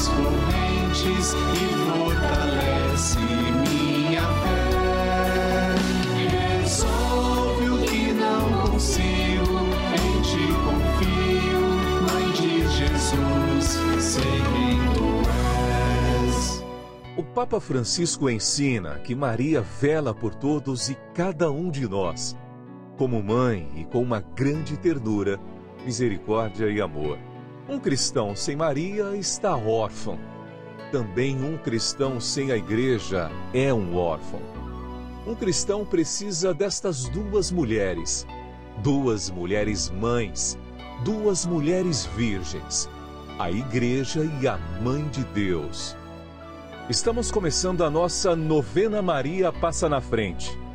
quebra as correntes e fortalece minha fé. Resolve o que não consigo, em ti confio, Mãe de Jesus, sei tu és. O Papa Francisco ensina que Maria vela por todos e cada um de nós, como mãe e com uma grande ternura, misericórdia e amor. Um cristão sem Maria está órfão. Também um cristão sem a igreja é um órfão. Um cristão precisa destas duas mulheres, duas mulheres mães, duas mulheres virgens, a igreja e a mãe de Deus. Estamos começando a nossa novena Maria Passa na Frente.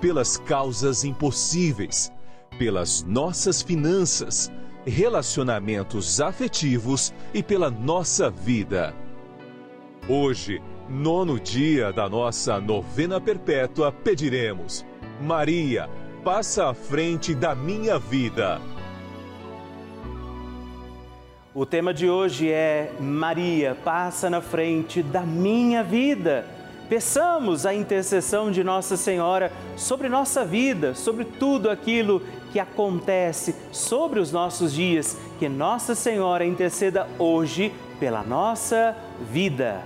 pelas causas impossíveis, pelas nossas finanças, relacionamentos afetivos e pela nossa vida. Hoje, nono dia da nossa novena perpétua, pediremos: Maria, passa à frente da minha vida. O tema de hoje é Maria, passa na frente da minha vida. Peçamos a intercessão de Nossa Senhora sobre nossa vida, sobre tudo aquilo que acontece sobre os nossos dias. Que Nossa Senhora interceda hoje pela nossa vida.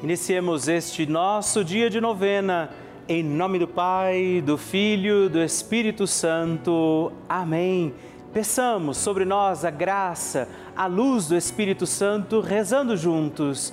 Iniciemos este nosso dia de novena. Em nome do Pai, do Filho, do Espírito Santo. Amém. Peçamos sobre nós a graça, a luz do Espírito Santo, rezando juntos.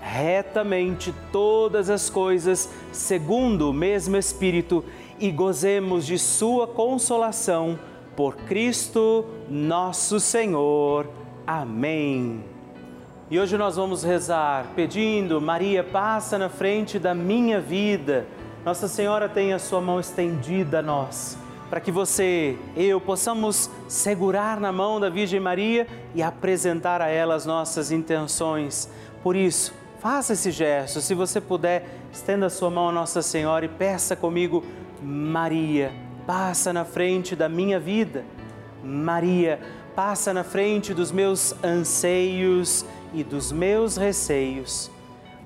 retamente todas as coisas segundo o mesmo Espírito e gozemos de Sua consolação por Cristo nosso Senhor. Amém. E hoje nós vamos rezar pedindo, Maria, passa na frente da minha vida. Nossa Senhora tem a sua mão estendida a nós, para que você, eu, possamos segurar na mão da Virgem Maria e apresentar a ela as nossas intenções. Por isso, Faça esse gesto. Se você puder, estenda a sua mão a Nossa Senhora e peça comigo, Maria, passa na frente da minha vida. Maria, passa na frente dos meus anseios e dos meus receios.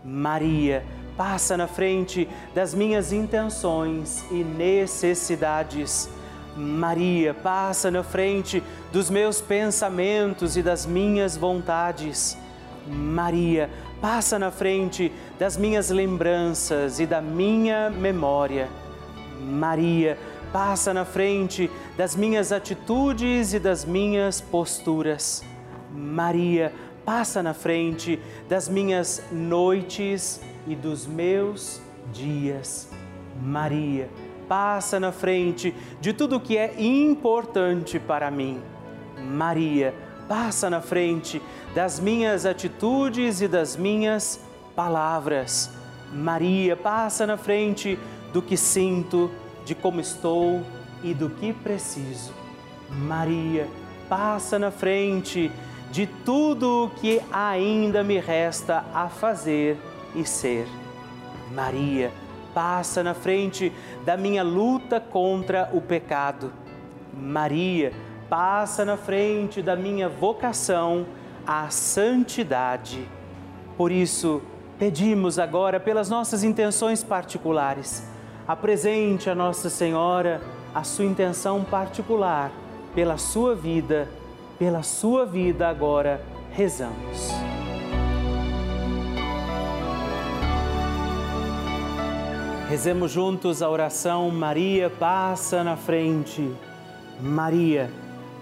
Maria, passa na frente das minhas intenções e necessidades. Maria, passa na frente dos meus pensamentos e das minhas vontades. Maria, passa na frente das minhas lembranças e da minha memória. Maria, passa na frente das minhas atitudes e das minhas posturas. Maria, passa na frente das minhas noites e dos meus dias. Maria, passa na frente de tudo que é importante para mim. Maria, passa na frente das minhas atitudes e das minhas palavras. Maria, passa na frente do que sinto, de como estou e do que preciso. Maria, passa na frente de tudo o que ainda me resta a fazer e ser. Maria, passa na frente da minha luta contra o pecado. Maria, passa na frente da minha vocação à santidade. Por isso, pedimos agora pelas nossas intenções particulares. Apresente a Nossa Senhora a sua intenção particular pela sua vida pela sua vida agora rezamos. Rezemos juntos a oração Maria passa na frente. Maria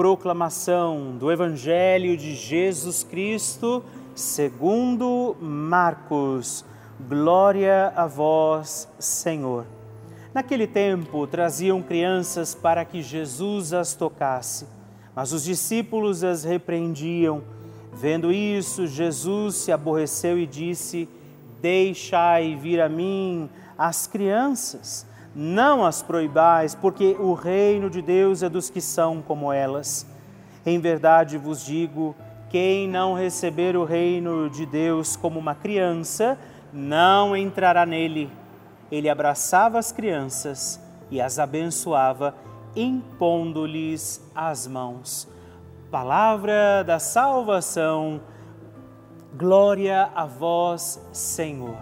Proclamação do Evangelho de Jesus Cristo, segundo Marcos. Glória a vós, Senhor. Naquele tempo traziam crianças para que Jesus as tocasse, mas os discípulos as repreendiam. Vendo isso, Jesus se aborreceu e disse: Deixai vir a mim as crianças, não as proibais, porque o reino de Deus é dos que são como elas. Em verdade vos digo: quem não receber o reino de Deus como uma criança, não entrará nele. Ele abraçava as crianças e as abençoava, impondo-lhes as mãos. Palavra da salvação, glória a vós, Senhor.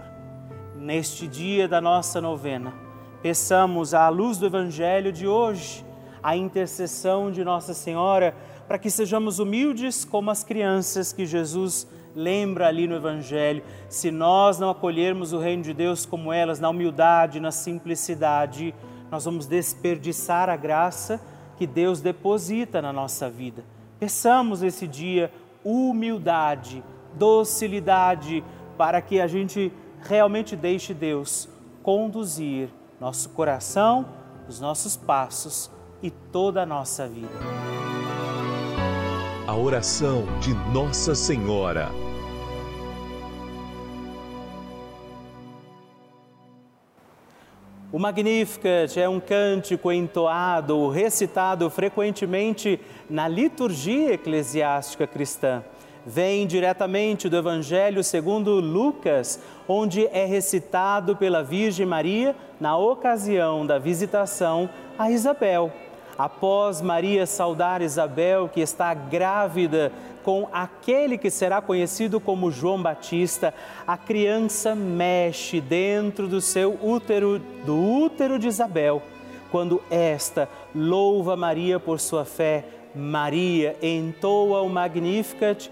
Neste dia da nossa novena, peçamos à luz do Evangelho de hoje a intercessão de Nossa Senhora para que sejamos humildes como as crianças que Jesus lembra ali no Evangelho. Se nós não acolhermos o reino de Deus como elas, na humildade, na simplicidade, nós vamos desperdiçar a graça que Deus deposita na nossa vida. Peçamos esse dia humildade, docilidade, para que a gente realmente deixe Deus conduzir nosso coração, os nossos passos e toda a nossa vida. A oração de Nossa Senhora. O Magnificat é um cântico entoado ou recitado frequentemente na liturgia eclesiástica cristã. Vem diretamente do Evangelho segundo Lucas, onde é recitado pela Virgem Maria na ocasião da visitação a Isabel. Após Maria saudar Isabel, que está grávida com aquele que será conhecido como João Batista, a criança mexe dentro do seu útero, do útero de Isabel. Quando esta louva Maria por sua fé, Maria entoa o Magnificat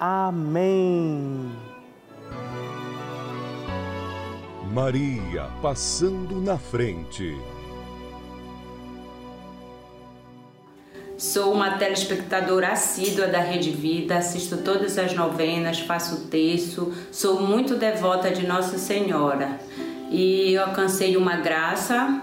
Amém. Maria passando na frente. Sou uma telespectadora assídua da Rede Vida, assisto todas as novenas, faço terço, sou muito devota de Nossa Senhora e eu alcancei uma graça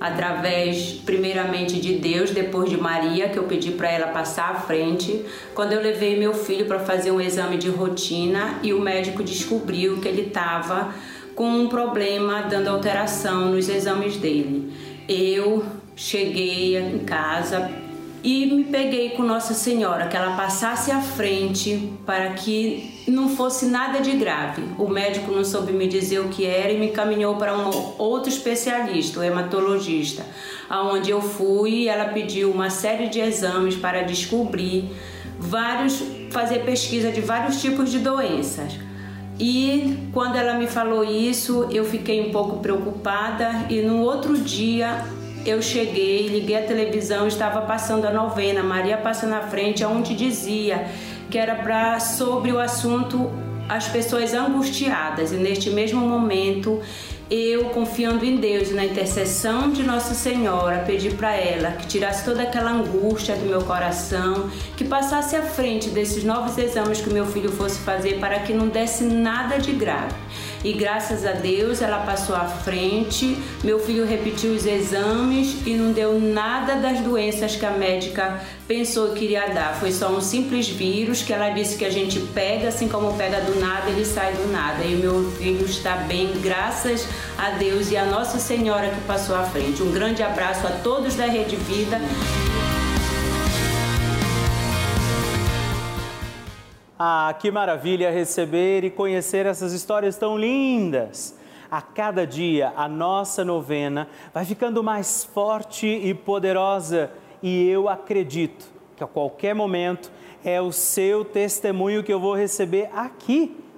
através primeiramente de Deus, depois de Maria, que eu pedi para ela passar à frente, quando eu levei meu filho para fazer um exame de rotina e o médico descobriu que ele estava com um problema dando alteração nos exames dele. Eu cheguei em casa, e me peguei com Nossa Senhora, que ela passasse à frente para que não fosse nada de grave. O médico não soube me dizer o que era e me encaminhou para um outro especialista, o hematologista, aonde eu fui e ela pediu uma série de exames para descobrir vários, fazer pesquisa de vários tipos de doenças. E quando ela me falou isso, eu fiquei um pouco preocupada e no outro dia eu cheguei, liguei a televisão, estava passando a novena, Maria passa na frente, onde dizia que era para sobre o assunto as pessoas angustiadas. E neste mesmo momento, eu confiando em Deus, na intercessão de Nossa Senhora, pedi para ela que tirasse toda aquela angústia do meu coração, que passasse à frente desses novos exames que meu filho fosse fazer para que não desse nada de grave e graças a Deus ela passou à frente. Meu filho repetiu os exames e não deu nada das doenças que a médica pensou que iria dar. Foi só um simples vírus que ela disse que a gente pega, assim como pega do nada, ele sai do nada. E meu filho está bem, graças a Deus e a Nossa Senhora que passou à frente. Um grande abraço a todos da Rede Vida. Ah, que maravilha receber e conhecer essas histórias tão lindas! A cada dia a nossa novena vai ficando mais forte e poderosa e eu acredito que a qualquer momento é o seu testemunho que eu vou receber aqui,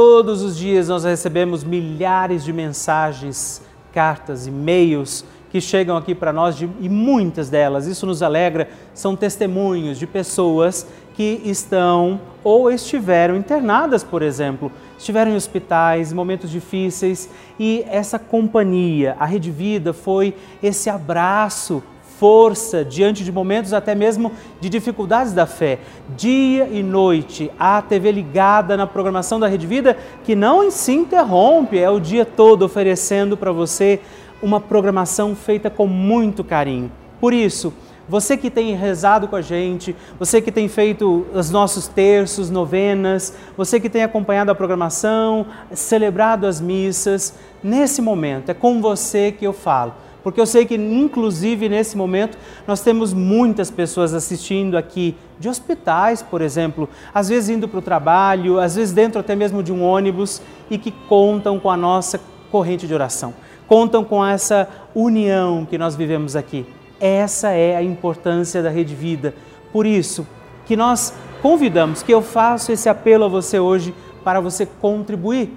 Todos os dias nós recebemos milhares de mensagens, cartas, e-mails que chegam aqui para nós de, e muitas delas, isso nos alegra, são testemunhos de pessoas que estão ou estiveram internadas, por exemplo, estiveram em hospitais, momentos difíceis e essa companhia, a Rede Vida, foi esse abraço força diante de momentos até mesmo de dificuldades da fé. Dia e noite, a TV ligada na programação da Rede Vida, que não se interrompe, é o dia todo oferecendo para você uma programação feita com muito carinho. Por isso, você que tem rezado com a gente, você que tem feito os nossos terços, novenas, você que tem acompanhado a programação, celebrado as missas, nesse momento é com você que eu falo porque eu sei que, inclusive, nesse momento, nós temos muitas pessoas assistindo aqui, de hospitais, por exemplo, às vezes indo para o trabalho, às vezes dentro até mesmo de um ônibus e que contam com a nossa corrente de oração, contam com essa união que nós vivemos aqui. Essa é a importância da Rede Vida. Por isso, que nós convidamos, que eu faço esse apelo a você hoje para você contribuir.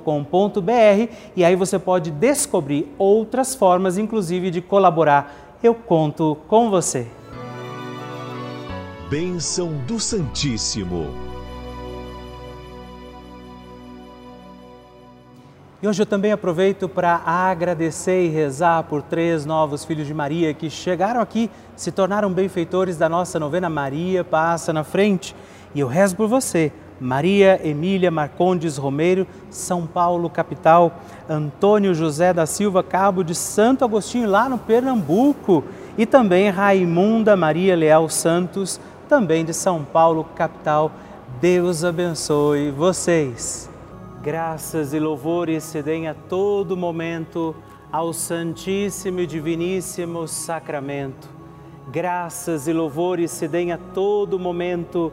com.br e aí você pode descobrir outras formas, inclusive, de colaborar. Eu conto com você. Bênção do Santíssimo. E hoje eu também aproveito para agradecer e rezar por três novos filhos de Maria que chegaram aqui, se tornaram benfeitores da nossa novena Maria Passa na Frente. E eu rezo por você Maria Emília Marcondes Romeiro, São Paulo, capital, Antônio José da Silva, cabo de Santo Agostinho, lá no Pernambuco, e também Raimunda Maria Leal Santos, também de São Paulo, capital. Deus abençoe vocês. Graças e louvores se deem a todo momento ao Santíssimo e Diviníssimo Sacramento. Graças e louvores se deem a todo momento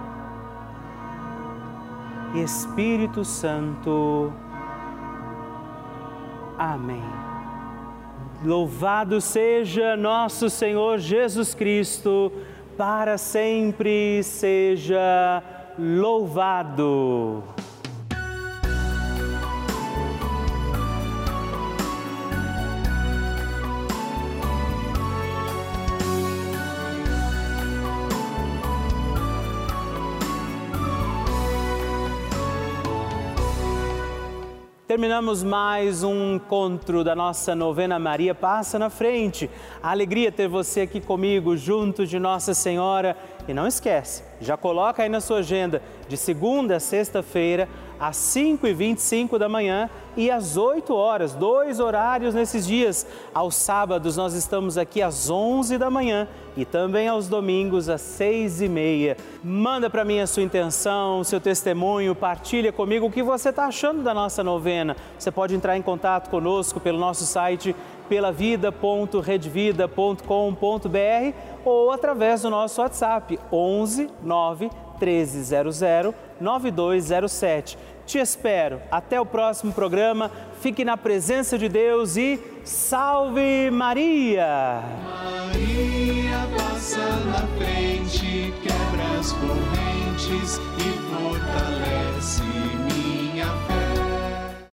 Espírito Santo. Amém. Louvado seja nosso Senhor Jesus Cristo, para sempre seja louvado. Terminamos mais um encontro da nossa novena Maria Passa na Frente. A alegria ter você aqui comigo, junto de Nossa Senhora. E não esquece, já coloca aí na sua agenda, de segunda a sexta-feira, às 5h25 da manhã e às 8 horas, dois horários nesses dias. Aos sábados nós estamos aqui às 11 da manhã e também aos domingos às 6 e meia. Manda para mim a sua intenção, seu testemunho, partilha comigo o que você está achando da nossa novena. Você pode entrar em contato conosco pelo nosso site pelavida.redvida.com.br ou através do nosso WhatsApp 11 9 1300 9207. Te espero. Até o próximo programa. Fique na presença de Deus e salve Maria! Maria passa na frente, quebra as correntes e